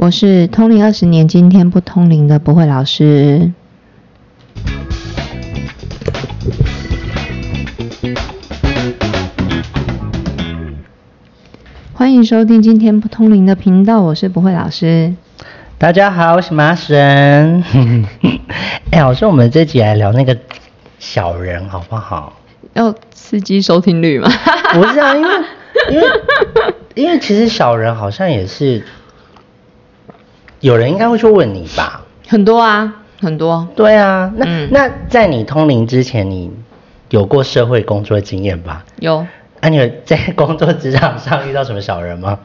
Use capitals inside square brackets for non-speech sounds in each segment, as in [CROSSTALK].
我是通灵二十年，今天不通灵的不会老师。欢迎收听今天不通灵的频道，我是不会老师。大家好，我是麻神。[LAUGHS] 哎，我说我们这集来聊那个小人好不好？要刺激收听率吗？不是啊，因为因为因为其实小人好像也是有人应该会去问你吧？很多啊，很多。对啊，那、嗯那在你通灵之前，你有过社会工作经验吧？有，啊，你有在 [LAUGHS] 工作职场上遇到什么小人吗？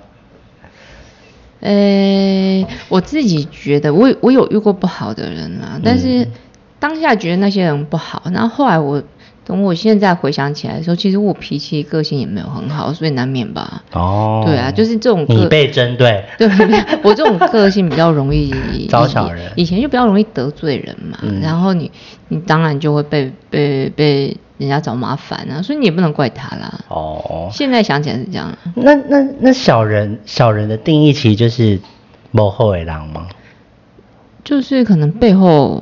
呃，我自己觉得我我有遇过不好的人啊，但是嗯当下觉得那些人不好，然后后来我等我现在回想起来的时候，其实我脾气个性也没有很好，所以难免吧。哦，对啊，就是这种个你被针对，[LAUGHS] 对，我这种个性比较容易 [LAUGHS] 招小人以前就比较容易得罪人嘛，嗯然后你你当然就会被被被人家找麻烦啊，所以你也不能怪他啦。哦，现在想起来是这样，那那那小人小人的定义其实就是幕后的狼吗？就是可能背后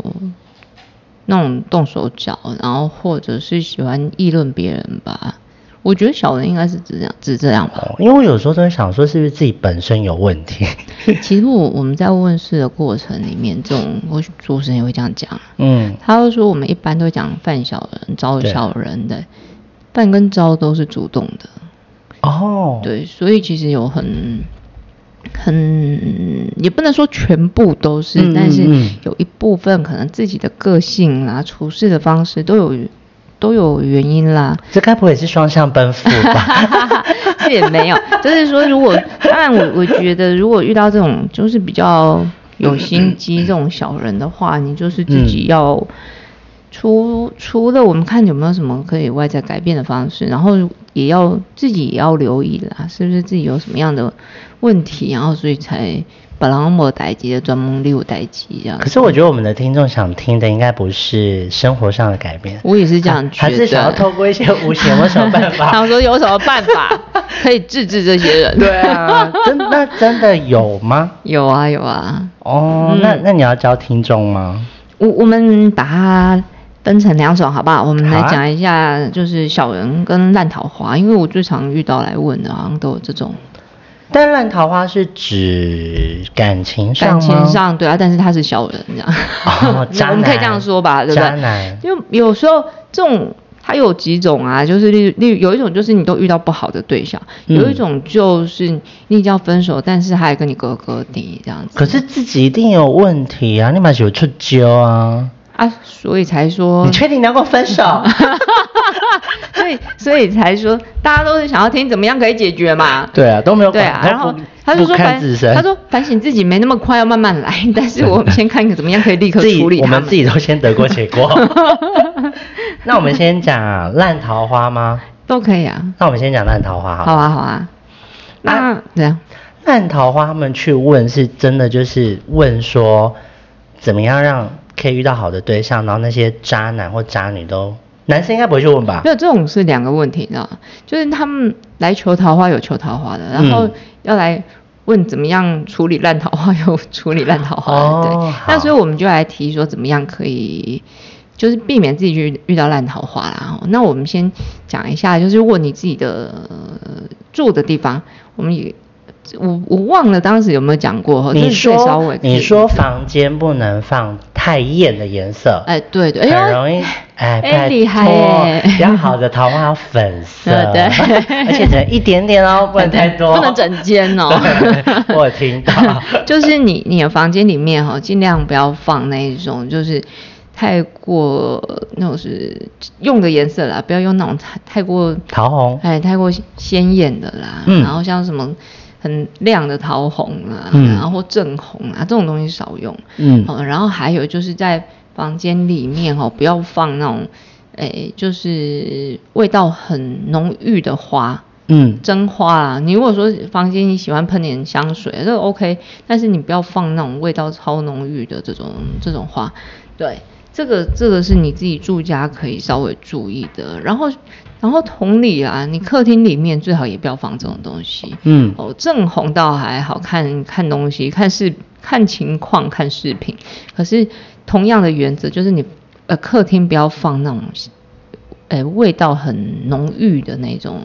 那种动手脚，然后或者是喜欢议论别人吧。我觉得小人应该是指这样，只这样吧。哦，因为我有时候都会想说，是不是自己本身有问题？[LAUGHS] 其实我我们在问事的过程里面，这种或许主持人也会这样讲。嗯，他会说我们一般都会讲犯小人、招小人的，犯跟招都是主动的，哦，，对，所以其实有很很也不能说全部都是，嗯但是有一部分可能自己的个性啦、处事的方式都有都有原因啦。这该不会是双向奔赴吧？[LAUGHS] 这也没有，就是说，如果当然我我觉得，如果遇到这种就是比较有心机这种小人的话，你就是自己嗯要除除了我们看有没有什么可以外在改变的方式，然后也要自己也要留意啦，是不是自己有什么样的问题，然后所以才本来没代机的专门六代机这样可。是我觉得我们的听众想听的应该不是生活上的改变，我也是这样觉得，还是想要透过一些无形有什么办法？他说有什么办法可以治治这些人？对啊，真那真的有吗？有啊有啊，哦，嗯那那你要教听众吗？我我们把它分成两种，好不好？我们来讲一下，就是小人跟烂桃花，因为我最常遇到来问的，好像都有这种但烂桃花是指感情上感？情上对啊，但是他是小人这样。哦 [LAUGHS] 渣我们可以这男样说吧，对不对？渣男就有时候这种。它有几种啊，就是例如例如有一种就是你都遇到不好的对象，嗯有一种就是你已经要分手，但是还跟你哥哥弟这样子。可是自己一定有问题啊！你蛮喜欢出揪啊！啊，所以才说你确定能够分手？[LAUGHS] 所以所以才说，大家都是想要听怎么样可以解决嘛。对啊，都没有对啊，然后他就说反他说反省自己没那么快，要慢慢来。[LAUGHS] 但是我们先看看怎么样可以立刻处理我们自己都先得过且过。[LAUGHS] 那我们先讲烂桃花吗？都可以啊。那我们先讲烂桃花好。好啊好啊。那怎样？烂桃花他们去问是真的就是问说怎么样让可以遇到好的对象，然后那些渣男或渣女都男生应该不会去问吧没？有这种是两个问题，你知道吗？就是他们来求桃花有求桃花的，然后嗯要来问怎么样处理烂桃花有处理烂桃花的。对，那所以我们就来提说怎么样可以。就是避免自己去遇到烂桃花啦。哦那我们先讲一下，就是问你自己的、呃住的地方，我们也我我忘了当时有没有讲过。你说微你说房间不能放太艳的颜色，哎对对，很容易哎，厉害比较好的桃花要粉色，[LAUGHS] 对。对 [LAUGHS] 而且只能一点点哦，[LAUGHS] 不能太多，不能整间哦。我有听到，就是你你的房间里面哈，尽量不要放那一种就是太过那种是用的颜色啦，不要用那种太太过桃红，哎太过鲜艳的啦，嗯。然后像什么很亮的桃红啊，嗯。然后正红啊这种东西少用，嗯。哦，然后还有就是在房间里面哦，不要放那种诶就是味道很浓郁的花。嗯，真花啦，你如果说房间你喜欢喷点香水，这个 OK，但是你不要放那种味道超浓郁的这种这种花，对。这个这个是你自己住家可以稍微注意的。然后然后同理啊，你客厅里面最好也不要放这种东西。嗯哦，正红倒还好看看东西，看视看情况看视频。可是同样的原则就是你呃客厅不要放那种呃味道很浓郁的那种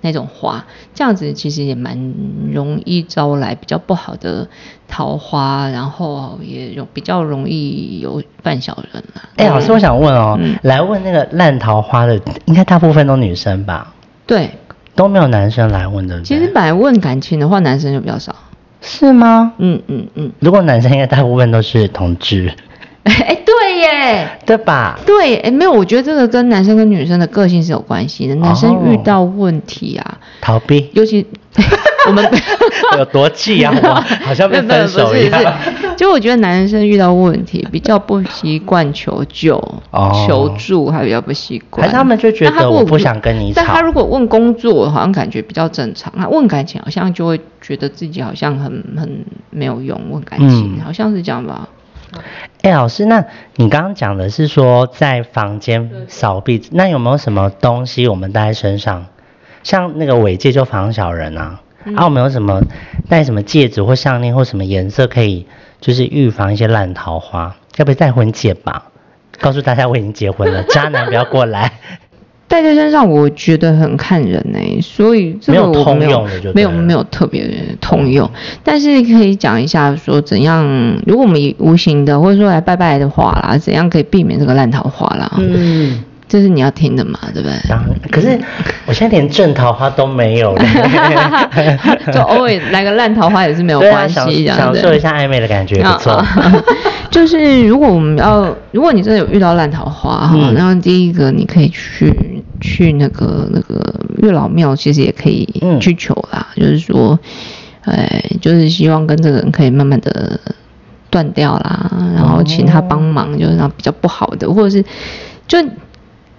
那种花，这样子其实也蛮容易招来比较不好的桃花，然后也容比较容易有犯小人啦。哎、老师，我想问哦，嗯来问那个烂桃花的，应该大部分都女生吧？对，都没有男生来问，的？其实本来问感情的话，男生就比较少。是吗？嗯嗯嗯，如果男生应该大部分都是同志，[LAUGHS] 哎、对耶。对吧？对，哎，没有，我觉得这个跟男生跟女生的个性是有关系的。男生遇哦到问题啊，逃避尤其 [LAUGHS] 我们 [LAUGHS] 有多气啊？我好像被分手一样。就我觉得男生遇到问题比较不习惯求救、哦求助，还比较不习惯。还是他们就觉得我不想跟你但他如果问工作，好像感觉比较正常；他问感情，好像就会觉得自己好像很很没有用。问感情，嗯好像是这样吧？哎、老师，那你刚刚讲的是说在房间扫壁，那有没有什么东西我们带在身上？像那个尾戒就防小人啊，嗯啊，我们有什么带什么戒指或项链或什么颜色可以就是预防一些烂桃花？要不要戴婚戒吧？告诉大家我已经结婚了，渣男不要过来。戴在身上，我觉得很看人呢、所以这个没有通我没有没有没有特别通用，但是可以讲一下说怎样，如果我们以无形的或者说来拜拜的话啦，怎样可以避免这个烂桃花啦？嗯，这是你要听的嘛，对不对？然后可是我现在连正桃花都没有了。[LAUGHS] 就偶尔来个烂桃花也是没有关系，享这样子。享受一下暧昧的感觉也不错。[LAUGHS] 就是如果我们要，如果你真的有遇到烂桃花哈，嗯然后第一个你可以去去那个那个月老庙，其实也可以嗯去求啦，就是说，哎，就是希望跟这个人可以慢慢的断掉啦，然后请他帮忙，就是让比较不好的，或者是就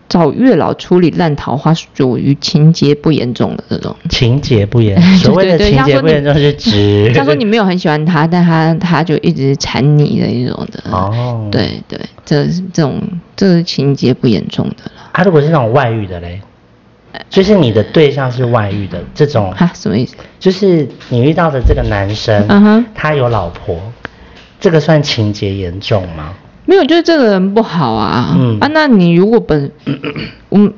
找月老处理烂桃花，属于情节不严重的这种。情节不严，[LAUGHS] 对所谓的情节不严重是指，[LAUGHS] 他说你没有很喜欢他，但他他就一直缠你的一种的。哦对对，这是这种这是情节不严重的了。啊，如果是那种外遇的嘞，就是你的对象是外遇的这种，啊，什么意思？就是你遇到的这个男生，嗯哼他有老婆，这个算情节严重吗？没有，就是这个人不好啊。嗯啊，那你如果本，[COUGHS] 嗯，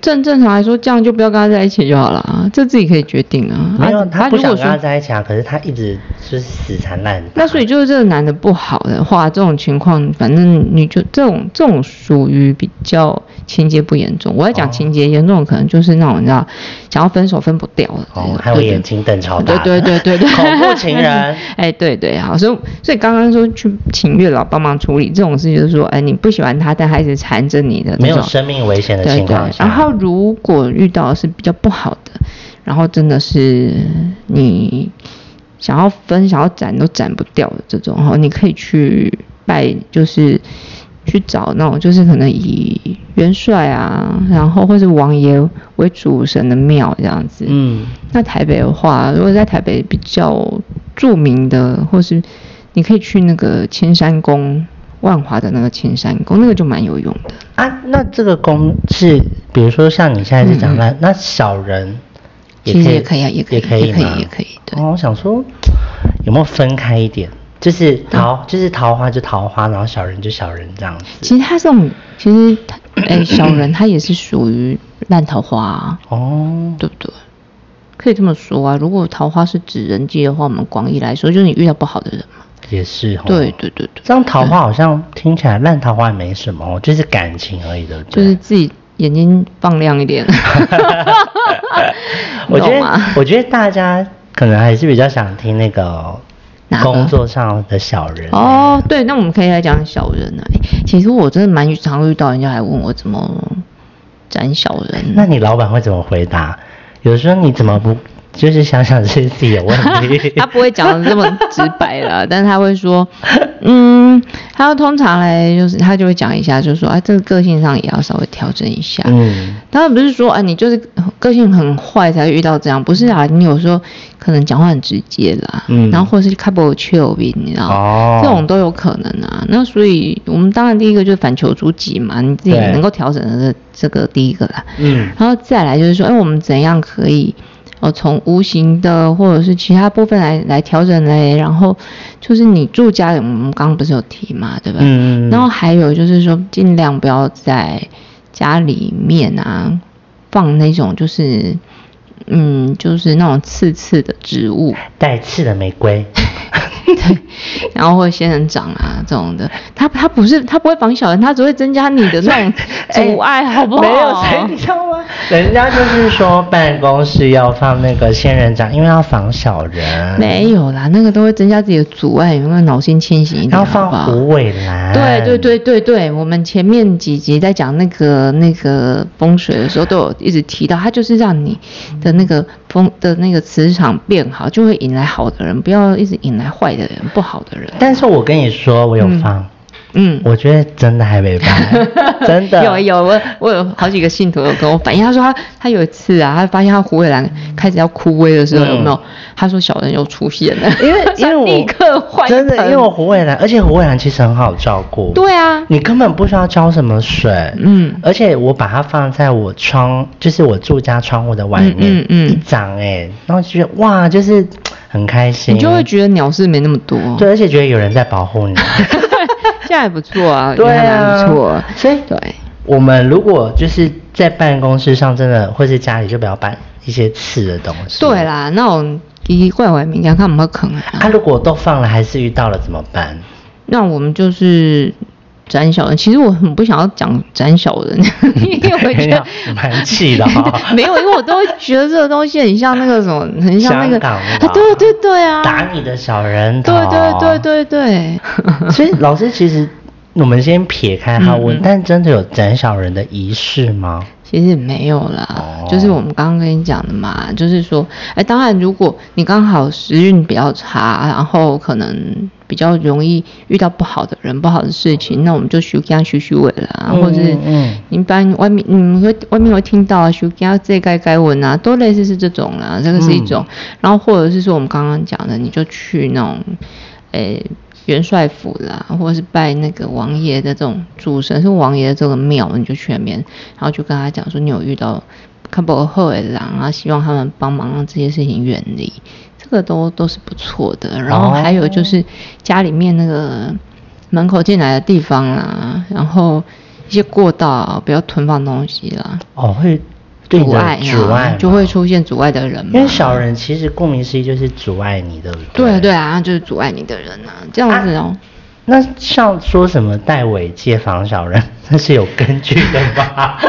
正正常来说，这样就不要跟他在一起就好了啊，这自己可以决定啊。没有，啊他不想跟他在一起啊，可是他一直就是死缠烂打。那所以就是这个男的不好的话，这种情况，反正你就这种这种属于比较情节不严重。我要讲哦情节严重，可能就是那种你知道想要分手分不掉的。哦，还有眼睛瞪超大对，对对对对，[LAUGHS] 恐怖情人。[LAUGHS] 哎，对对，好，所以所以刚刚说去请月老帮忙处理这种事，就是说，哎，你不喜欢他，但还一直缠着你的没有生命危险的情况，下，然后如果遇到是比较不好的，然后真的是你想要分、想要斩都斩不掉的这种哈，你可以去拜，就是去找那种就是可能以元帅啊，然后或是王爷为主神的庙这样子。嗯，那台北的话，如果在台北比较著名的，或是你可以去那个千山宫。万华的那个青山宫，那个就蛮有用的。啊，那这个宫是，比如说像你现在是讲嗯那、那小人也其可以，实也可以啊，也可以，也可以也可以吗，也可以。对，哦，我想说有没有分开一点，就是桃，就是桃花就桃花，然后小人就小人这样子。其实他这种，其实他，哎、小人他也是属于烂桃花、啊，哦，对不对？可以这么说啊。如果桃花是指人际的话，我们广义来说，就是你遇到不好的人嘛。也是哦。对对对对，这样桃花好像听起来烂桃花也没什么哦，就是感情而已，的？就是自己眼睛放亮一点。[LAUGHS] 我觉得，我觉得大家可能还是比较想听那个工作上的小人。哦，对，那我们可以来讲小人啊。哎其实我真的蛮常遇到人家来问我怎么斩小人。那你老板会怎么回答？有时候你怎么不就是想想是自己有问题？[LAUGHS] 他不会讲的这么直白了，[LAUGHS] 但是他会说，嗯，他通常嘞，就是他就会讲一下，就是说，哎，这个个性上也要稍微调整一下。嗯，当然不是说，啊，你就是个性很坏才会遇到这样，不是啊？你有时候可能讲话很直接啦，嗯然后或者是开不丘比，你知道，哦这种都有可能啊。那所以我们当然第一个就是反求诸己嘛，你自己能够调整的这这个第一个啦。嗯然后再来就是说，哎，我们怎样可以，呃，从无形的或者是其他部分来来调整嘞？然后就是你住家里，我们刚刚不是有提嘛，对吧？嗯然后还有就是说，尽量不要在家里面啊放那种就是，嗯，就是那种刺刺的植物。带刺的玫瑰，对，然后或者仙人掌啊这种的，它它不是它不会防小人，它只会增加你的那种 [LAUGHS] 阻碍，好不好？没有，所以你知道吗？[LAUGHS] 人家就是说办公室要放那个仙人掌，因为要防小人。没有啦，那个都会增加自己的阻碍，有没有脑筋清醒一点？要好不好放虎尾兰。对对对对对，我们前面几集在讲那个那个风水的时候，都有一直提到，它就是让你的那个风的那个磁场变好，就会引来好的人，不要一直引来坏的人、不好的人。但是我跟你说，我有放，嗯，我觉得真的还没办，[LAUGHS] 真的。有有，我我有好几个信徒有跟我反映，他说他他有一次啊，他发现他虎尾兰开始要枯萎的时候，嗯。有没有？他说小人又出现了，因为 [LAUGHS] 因为我立刻换真的，因为我虎尾兰，而且虎尾兰其实很好照顾。对啊，你根本不需要浇什么水，嗯。而且我把它放在我窗，就是我住家窗户的外面，嗯嗯嗯。一长哎、然后就觉得哇，就是很开心，你就会觉得鸟事没那么多。对，而且觉得有人在保护你，[LAUGHS] 这样还不错啊，对还啊，不错。所以对，我们如果就是在办公室上，真的或是家里，就不要办一些刺的东西。对啦，那种奇奇怪怪的物件，看有没有坑啊？啊，如果都放了，还是遇到了怎么办？那我们就是斩小人。其实我很不想要讲斩小人，[LAUGHS] 因为我觉得蛮气的哈 [LAUGHS] 没有，因为我都会觉得这个东西很像那个什么，很像那个对对对啊，打你的小人头。对对对对对。[LAUGHS] 所以老师其实我们先撇开他问，嗯嗯但真的有斩小人的仪式吗？其实没有啦，哦就是我们刚刚跟你讲的嘛，就是说，哎，当然如果你刚好时运比较差，然后可能比较容易遇到不好的人、不好的事情，那我们就修家修修尾啦，嗯或者是一般外面你们会外面会听到啊，修家这该该文啊，都类似是这种啦，这个是一种，嗯。然后或者是说我们刚刚讲的，你就去那种，诶。元帅府啦，或者是拜那个王爷的这种主神是王爷的这个庙，你就去那边，然后就跟他讲说你有遇到看不后的狼啊，希望他们帮忙让这些事情远离，这个都都是不错的。然后还有就是家里面那个门口进来的地方啦，然后一些过道啊不要囤放东西啦，哦，会阻碍阻碍就会出现阻碍的人嘛。因为小人其实顾名思义就是阻碍你，对不对？对对啊，就是阻碍你的人啊，这样子哦。那像说什么戴尾戒防小人，[LAUGHS] 那是有根据的吧？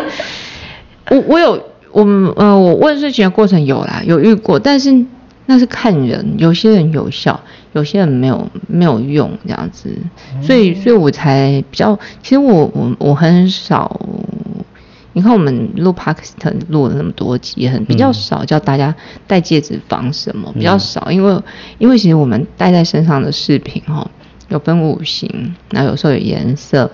[LAUGHS] 我我有我们呃，我问事情的过程有啦，有遇过，但是那是看人，有些人有效，有些人没有没有用这样子，所以所以我才比较，其实我我我很少。你看我们录 Pakistan 录了那么多集，很比较嗯。少叫大家戴戒指防什么，比较嗯。少，因为因为其实我们戴在身上的饰品哈，有分五行，那有时候有颜色，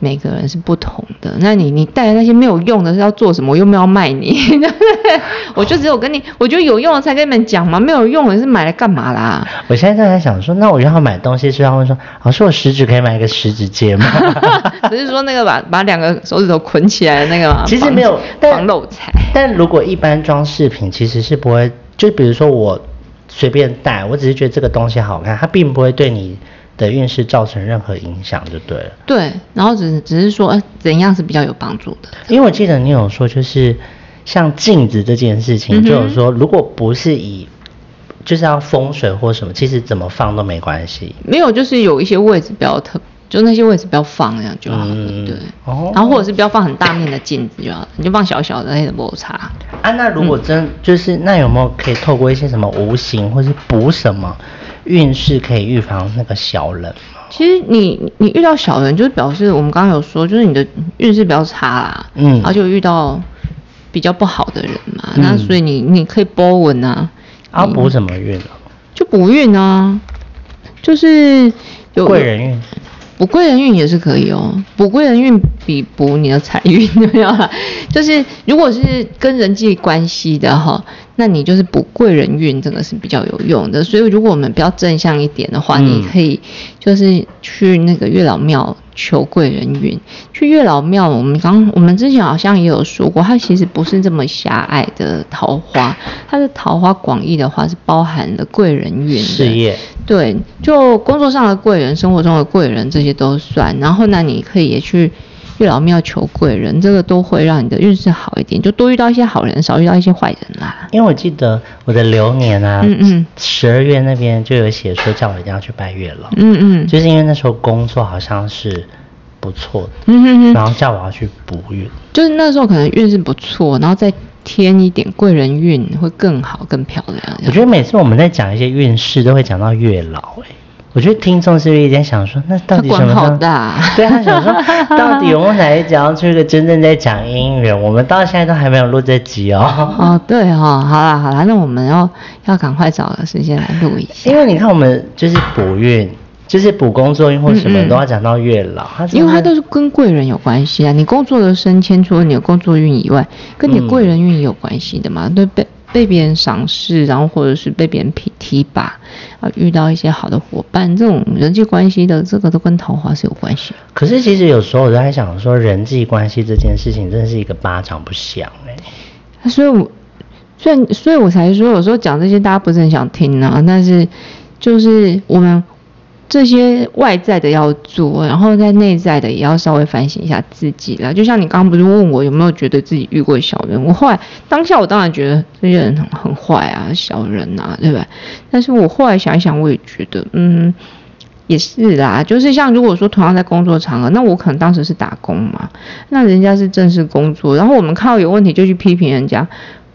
每个人是不同的。那你你带的那些没有用的是要做什么？我又没有卖你，[LAUGHS] 对不对？我就只有跟你，我觉得有用的才跟你们讲嘛，没有用的是买来干嘛啦？我现在正在想说，那我要买东西是要问说，老师我食指可以买一个食指戒吗？[LAUGHS] 只是说那个把把两个手指头捆起来的那个嘛，其实没有防漏财。但如果一般装饰品，其实是不会，就比如说我随便戴，我只是觉得这个东西好看，它并不会对你的运势造成任何影响，就对了。对，然后只只是说，呃，怎样是比较有帮助的？因为我记得你有说，就是像镜子这件事情，嗯就有说，如果不是以就是要风水或什么，其实怎么放都没关系。没有，就是有一些位置不要特，就那些位置不要放，这样就好了。嗯对，哦然后或者是不要放很大面的镜子就好了，你就放小小的那个摩擦。啊，那如嗯果真、就是那有没有可以透过一些什么无形或是补什么运势，可以预防那个小人吗？其实你你遇到小人，就是表示我们刚刚有说，就是你的运势比较差啦，嗯然后就遇到比较不好的人嘛，嗯那所以你你可以波纹啊，你啊补什么运啊？就补运啊，就是有贵人运。补贵人运也是可以哦，补贵人运比补你的财运有没有啦？[LAUGHS] 就是如果是跟人际关系的哈，那你就是补贵人运，这个是比较有用的。所以如果我们比较正向一点的话，嗯你可以就是去那个月老庙求贵人运。去月老庙，我们刚我们之前好像也有说过，它其实不是这么狭隘的桃花，它的桃花广义的话是包含了贵人运的事业对，就工作上的贵人、生活中的贵人这些都算。然后呢，你可以也去月老庙求贵人，这个都会让你的运势好一点，就多遇到一些好人，少遇到一些坏人啦。因为我记得我的流年啊，嗯嗯十二月那边就有写说叫我一定要去拜月老，嗯嗯，就是因为那时候工作好像是不错的，嗯哼哼，然后叫我要去补运。就是那时候可能运势不错，然后再添一点贵人运会更好、更漂亮。我觉得每次我们在讲一些运势，都会讲到月老、哎，我觉得听众是不是一直在想说，那到底什么时候好大 [LAUGHS] 对他想说，到底有没有哪一集要出一个真正在讲姻缘？我们到现在都还没有录这集哦。哦，对哈、好啦好啦，那我们要要赶快找个时间来录一下因。为你看，我们就是补运，就是补工作运或什么都要讲到月老，因为它都是跟贵人有关系啊，你工作的升迁，除了你的工作运以外，跟你的贵人运也有关系的嘛。对，被被别人赏识，然后或者是被别人提提拔，啊，遇到一些好的伙伴，这种人际关系的这个都跟桃花是有关系的。可是其实有时候我在想说，人际关系这件事情真的是一个巴掌不响哎、啊所以我，所以所以我才说，有时候讲这些大家不是很想听啊，但是就是我们这些外在的要做，然后在内在的也要稍微反省一下自己啦。就像你刚刚不是问我有没有觉得自己遇过小人，我后来当下我当然觉得这些人很很坏啊，小人啊，对吧？但是我后来想一想，我也觉得，嗯。也是啦，[LAUGHS] 就是像如果说同样在工作场合，那我可能当时是打工嘛，那人家是正式工作，然后我们看到有问题就去批评人家，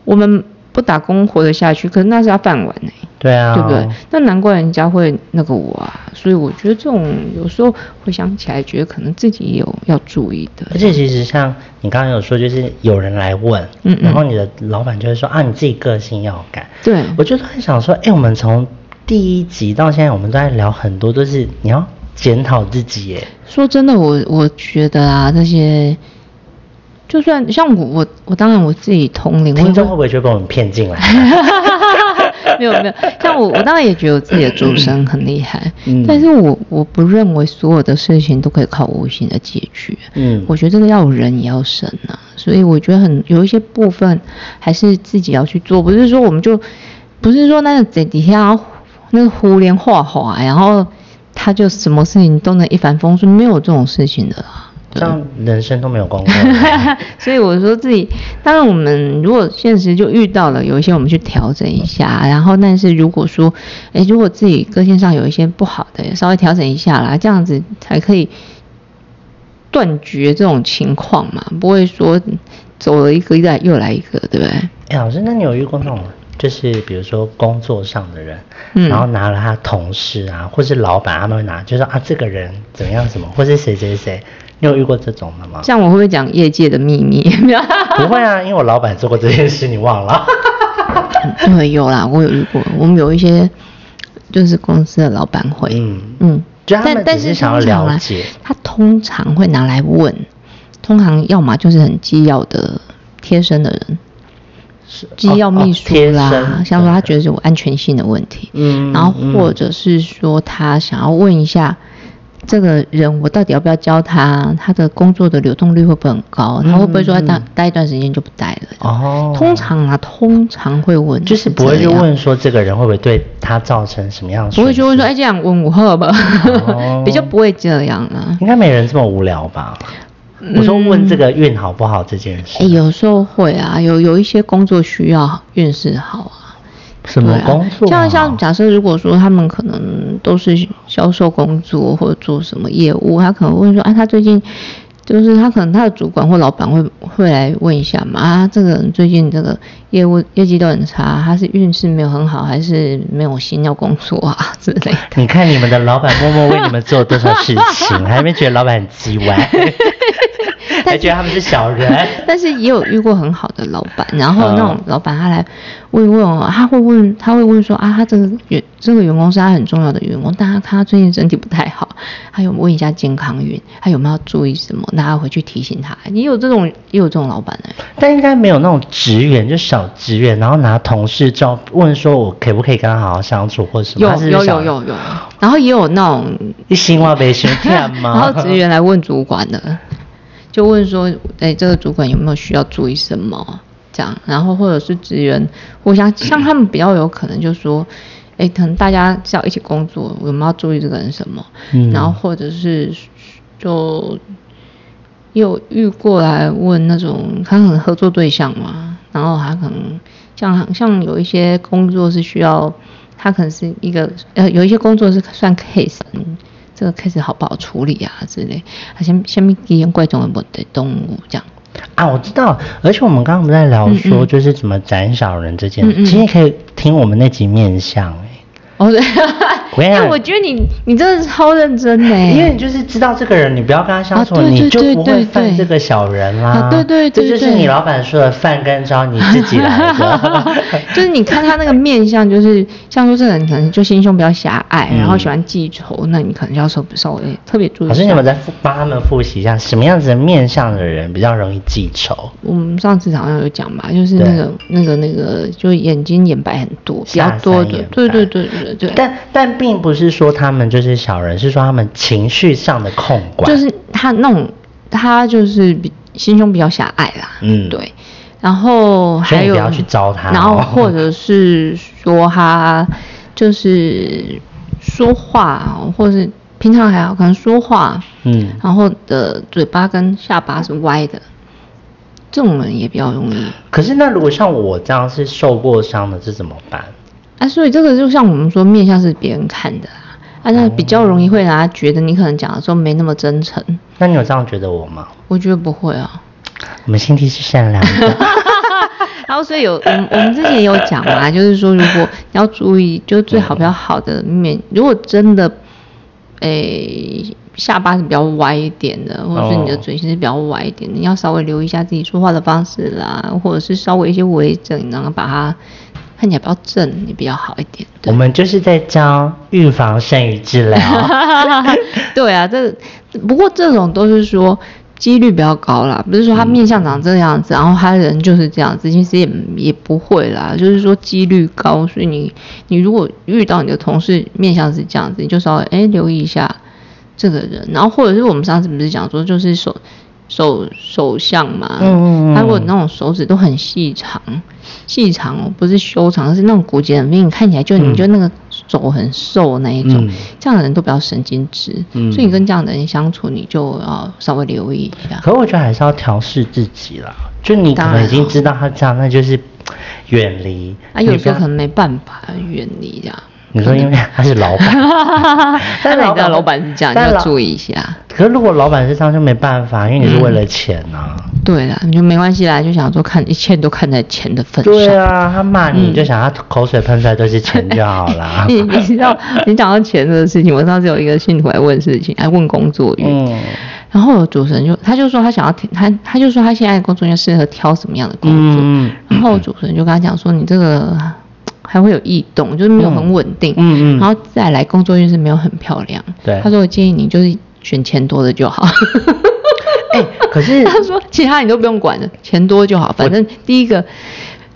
我们不打工活得下去，可是那是他饭碗呢、对啊，对不对？那难怪人家会那个我啊，所以我觉得这种有时候回想起来，觉得可能自己也有要注意的。而且其实像你刚刚有说，就是有人来问，嗯嗯然后你的老板就会说啊，你自己个性要改。对我就突然想说，哎、我们从第一集到现在，我们都在聊很多，都是你要检讨自己耶。说真的，我我觉得啊，这些就算像我我我当然我自己同龄，听众会不会就被我们骗进来？[LAUGHS] [LAUGHS] 没有没有，像我我当然也觉得我自己的主神很厉害，嗯但是我我不认为所有的事情都可以靠无形的解决。嗯我觉得这个要有人也要神啊，所以我觉得很有一些部分还是自己要去做，不是说我们就不是说那个在底下那个胡连画画，然后他就什么事情都能一帆风顺，没有这种事情的啦。这样人生都没有功课。[LAUGHS] 所以我说自己，当然我们如果现实就遇到了，有一些我们去调整一下，然后但是如果说，哎，如果自己个性上有一些不好的，稍微调整一下啦，这样子才可以断绝这种情况嘛，不会说走了一个又来又来一个，对不对？哎、老师，那你有遇过那种，就是比如说工作上的人，嗯然后拿了他同事啊，或是老板，他们会拿，就说啊，这个人怎么样，怎么，或是谁谁谁，你有遇过这种的吗？这样我会不会讲业界的秘密？[LAUGHS] 不会啊，因为我老板做过这件事，你忘了？[LAUGHS] 对，有啦，我有遇过，我们有一些就是公司的老板会，嗯嗯，但但是想要了解他通常会拿来问，通常要么就是很机要的贴身的人，是机要秘书啦，像说他觉得有安全性的问题，嗯然后嗯或者是说他想要问一下。这个人我到底要不要教他？他的工作的流动率会不会很高？他会不会说他待嗯待一段时间就不待了？哦通常啊，通常会问，就是不会去问说这个人会不会对他造成什么样的不会去问说，哎，这样问我喝吧，哦 [LAUGHS] 比较不会这样啊。应该没人这么无聊吧？我说问这个运好不好这件事，哎，有时候会啊，有有一些工作需要运势好啊。什么工作、啊？像像假设如果说他们可能都是销售工作或者做什么业务，他可能问说，哎，他最近就是他可能他的主管或老板会会来问一下嘛，啊，这个人最近这个业务业绩都很差，他是运势没有很好，还是没有心要工作啊 [LAUGHS] 之类的。你看你们的老板默默为你们做了多少事情，[LAUGHS] 还没觉得老板很叽歪？还觉得他们是小人。[LAUGHS] 但是也有遇过很好的老板，然后那种嗯老板他来问问哦，他会问他会问说啊，他这个员这个员工是他很重要的员工，但他看他最近身体不太好，他有问一下健康运，他有没有要注意什么，那他回去提醒他。也有这种也有这种老板哎、但应该没有那种职员，就小职员，然后拿同事照问说，我可不可以跟他好好相处，或者什么？有是小有有有，然后也有那种 [LAUGHS] 一心话被学骗吗？[LAUGHS] 然后职员来问主管的，就问说，哎，这个主管有没有需要注意什么？这样，然后或者是职员，我 [COUGHS] 想像他们比较有可能就说，哎，可能大家是要一起工作，我们要注意这个人什么？嗯然后或者是就也有遇过来问那种他可能合作对象嘛，然后他可能像像有一些工作是需要，他可能是一个呃有一些工作是算 case，嗯这个 case 好不好处理啊之类，好像下面奇形怪种的动物这样。啊，我知道，而且我们刚刚不是在聊嗯说，嗯就是怎么斩小人这件事，嗯嗯。其实可以听我们那集面相、欸，哦对，我跟你讲哎我觉得你你真的是超认真呢，因为你就是知道这个人，你不要跟他相处，啊对对你就对不会对对犯这个小人啦。啊对对对这就是你老板说的饭跟招，你自己来的。[LAUGHS] 就是你看他那个面相，就是像说这个人可能就心胸比较狭隘，嗯然后喜欢记仇，那你可能就要稍稍微特别注意。老师，你们再复帮他们复习一下，什么样子的面相的人比较容易记仇？我们上次好像有讲吧，就是那个那个那个，就眼睛眼白很多，比较多的对对对对对。但但并不是说他们就是小人，是说他们情绪上的控管。就是他那种，他就是比心胸比较狭隘啦，嗯对。然后还有，去招他哦然后或者是说他就是说话，或者是平常还好，可能说话，嗯然后的嘴巴跟下巴是歪的，这种人也比较容易。可是那如果像我这样是受过伤的，这怎么办？啊，所以这个就像我们说，面相是别人看的啊，啊，那比较容易会让他觉得你可能讲的时候没那么真诚。那你有这样觉得我吗？我觉得不会啊。我们心地是善良的。[LAUGHS] 然后所以有我们我们之前有讲嘛，就是说如果你要注意，就最好比较好的面，如果真的，诶、下巴是比较歪一点的，或者是你的哦嘴型是比较歪一点的，你要稍微留意一下自己说话的方式啦，或者是稍微一些微整，然后把它看起来比较正，也比较好一点。我们就是在教预防胜于治疗。[LAUGHS] 对啊，这不过这种都是说几率比较高啦，不是说他面相长这样子，然后他人就是这样子，其实也也不会啦，就是说几率高，所以你你如果遇到你的同事面相是这样子，你就稍微哎留意一下这个人，然后或者是我们上次不是讲说就是手手手相嘛，嗯嗯嗯他如果那种手指都很细长，细长哦，不是修长，是那种骨节很明显，看起来就你嗯就那个手很瘦那一种，嗯这样的人都比较神经质，嗯所以你跟这样的人相处，你就要稍微留意一下。可我觉得还是要调试自己啦。就你可能已经知道他这样，那就是远离。啊，有时候可能没办法远离这样。你说因为 [LAUGHS] 他是老板，[LAUGHS] 但是你知道老板是这样，你要注意一下。可是如果老板是这样就没办法，因为你是为了钱啊。对啦，你就没关系啦，就想说看一切都看在钱的份上。对啊，他骂你，嗯你就想他口水喷出来都是钱就好啦。[LAUGHS] 你你知道，你讲到钱的事情，我上次有一个信徒来问事情，来问工作运，嗯然后主持人就他就说他想要他他就说他现在的工作运适合挑什么样的工作，嗯然后主持人就跟他讲说你这个还会有异动，就是没有很稳定，嗯嗯。然后再来工作运是没有很漂亮，对。他说我建议你就是选钱多的就好。[LAUGHS] 哎、可是他说其他你都不用管了，钱多就好，反正第一个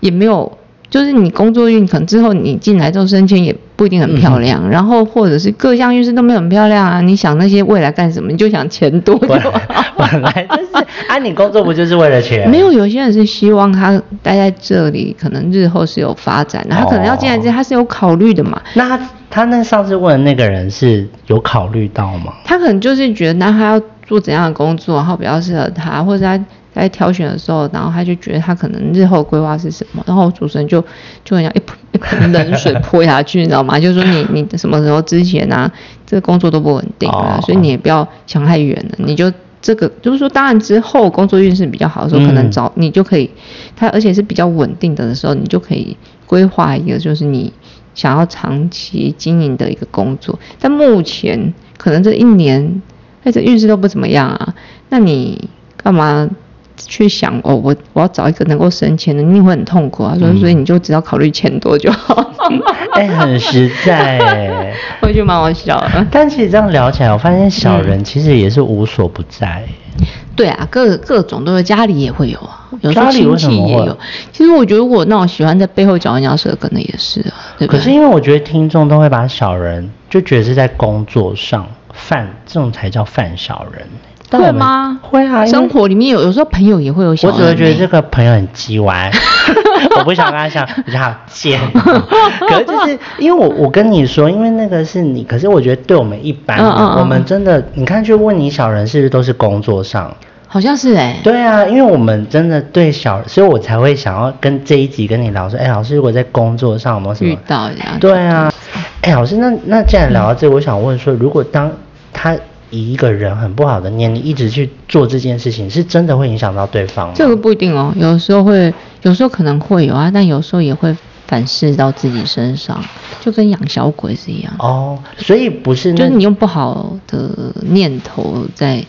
也没有，就是你工作运可能之后你进来之后升迁也不一定很漂亮，嗯然后或者是各项运势都没有很漂亮啊，你想那些未来干什么，你就想钱多就 [LAUGHS] 本好。本来就是啊，你工作不就是为了钱？没有，有些人是希望他待在这里，可能日后是有发展的，他可能要进来之前他是有考虑的嘛。那他他那上次问的那个人是有考虑到吗？他可能就是觉得，那他要做怎样的工作，然后比较适合他，或者他在挑选的时候，然后他就觉得他可能日后规划是什么，然后主持人就就很像一盆一盆冷水泼下去，你知道吗？[LAUGHS] 就是说你你什么时候之前啊，这个工作都不稳定啊，哦所以你也不要想太远了，你就。这个就是说，当然之后工作运势比较好的时候，可能嗯找你就可以，他而且是比较稳定的的时候，你就可以规划一个就是你想要长期经营的一个工作。但目前可能这一年，哎，这运势都不怎么样啊。那你干嘛去想哦？我我要找一个能够省钱的，你会很痛苦啊。所以所以你就只要考虑钱多就好。[LAUGHS] 哎、很实在哎。[LAUGHS] 我觉得蛮好笑的。但其实这样聊起来，我发现小人其实也是无所不在。对啊，各各种都有，家里也会有啊，有时候亲家里为什么会戚也有。其实我觉得如果那种喜欢在背后嚼人家舌根的也是啊，对对？可是因为我觉得听众都会把小人就觉得是在工作上犯，这种才叫犯小人。会吗？会啊，生活里面有有时候朋友也会有小我只会觉得这个朋友很鸡歪，[LAUGHS] 我不想跟他讲，比较好贱。[LAUGHS] 可是就是因为我我跟你说，因为那个是你，可是我觉得对我们一般人，嗯嗯嗯我们真的，你看去问你小人是不是都是工作上？好像是哎、对啊，因为我们真的对小，所以我才会想要跟这一集跟你聊说，哎，老师如果在工作上有没有什么遇到这样。对啊，哎，老师，那那既然聊到这个，我想问说，如果当他以一个人很不好的念，你一直去做这件事情，是真的会影响到对方吗？这个不一定哦，有时候会，有时候可能会有啊，但有时候也会反噬到自己身上，就跟养小鬼是一样。哦，所以不是，就是你用不好的念头在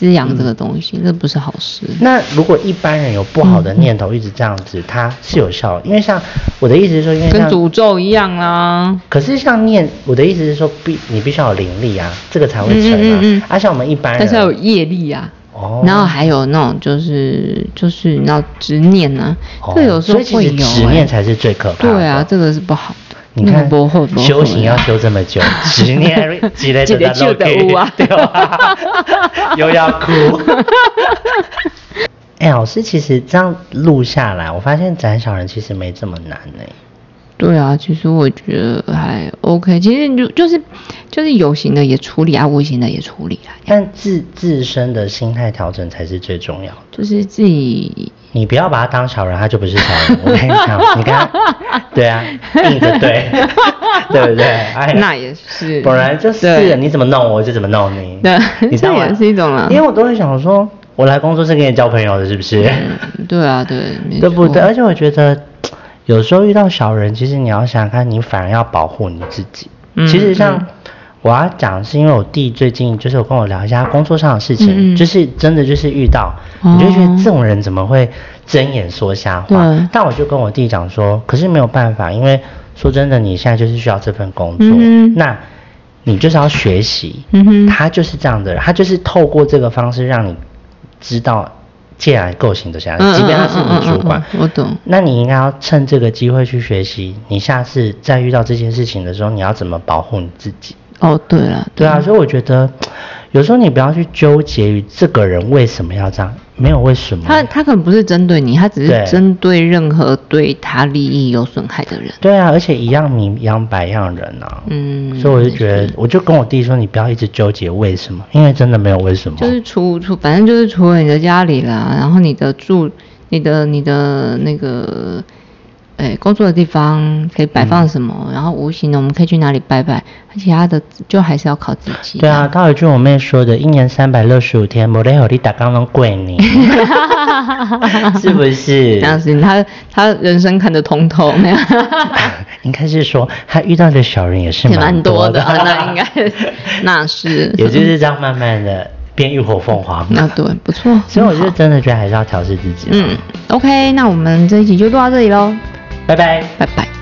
滋养这个东西，这不是好事。那如果一般人有不好的念头一直这样子，它是有效的，因为像我的意思是说，因为跟诅咒一样啦。可是像念，我的意思是说，必你必须要有灵力啊，这个才会成啊。嗯而且我们一般人，但是要有业力啊。哦然后还有那种就是就是你要执念、啊，哦这有时候所以其会有、实执念欸才是最可怕的。对啊，这个是不好你看个不会不会修行要修这么久，[LAUGHS] 十年积累积累就对吧？[LAUGHS] 又要哭。[LAUGHS] 哎、老师，其实这样录下来，我发现斩小人其实没这么难呢、对啊，其实我觉得还 OK，其实就就是就是有形的也处理啊，无形的也处理啊，但自自身的心态调整才是最重要的。就是自己你不要把他当小人，他就不是小人。我跟你讲，你看，对啊，硬着对，[LAUGHS] 对不对？哎，那也是，本来就是，你怎么弄我就怎么弄你。对这也是一种啊因为我都会想说，我来工作是跟你交朋友的，是不是？嗯对啊，对，对不对？而且我觉得，有时候遇到小人，其实你要想想看，你反而要保护你自己。嗯其实像嗯我要讲，是因为我弟最近就是有跟我聊一下工作上的事情，嗯嗯就是真的就是遇到，哦你就觉得这种人怎么会睁眼说瞎话？但我就跟我弟讲说，可是没有办法，因为说真的，你现在就是需要这份工作，嗯那你就是要学习。他就是这样的人，他就是透过这个方式让你知道，既然够行得下即便他是你主管我懂那你应该要趁这个机会去学习，你下次再遇到这件事情的时候，你要怎么保护你自己。哦，对了，对啊，所以我觉得 [TSK] 有时候你不要去纠结于这个人为什么要这样，没有为什么。他他可能不是针对你，他只是针对任何对他利益有损害的人。对啊，而且一样米一样白一样人啊。嗯所以我就觉得，我就跟我弟说，你不要一直纠结为什么，因为真的没有为什么。就是除除，反正就是除了你的家里啦，然后你的住、你的、你的那个，哎，工作的地方可以摆放什么，嗯然后无形的我们可以去哪里拜拜，其他的就还是要靠自己。对啊，，倒有一句我妹说的，一年三百六十五天，没得好你打刚刚跪你，[LAUGHS] 是不是这？样子他他人生看得通透，那样？[LAUGHS] 应该是说他遇到的小人也是也蛮蛮多的，的，[LAUGHS] 那应该那是，也就是这样慢慢的变浴火凤凰。那对，不错。所以我就真的觉得还是要调试自己。嗯，，OK，那我们这一集就录到这里喽，拜拜。拜拜。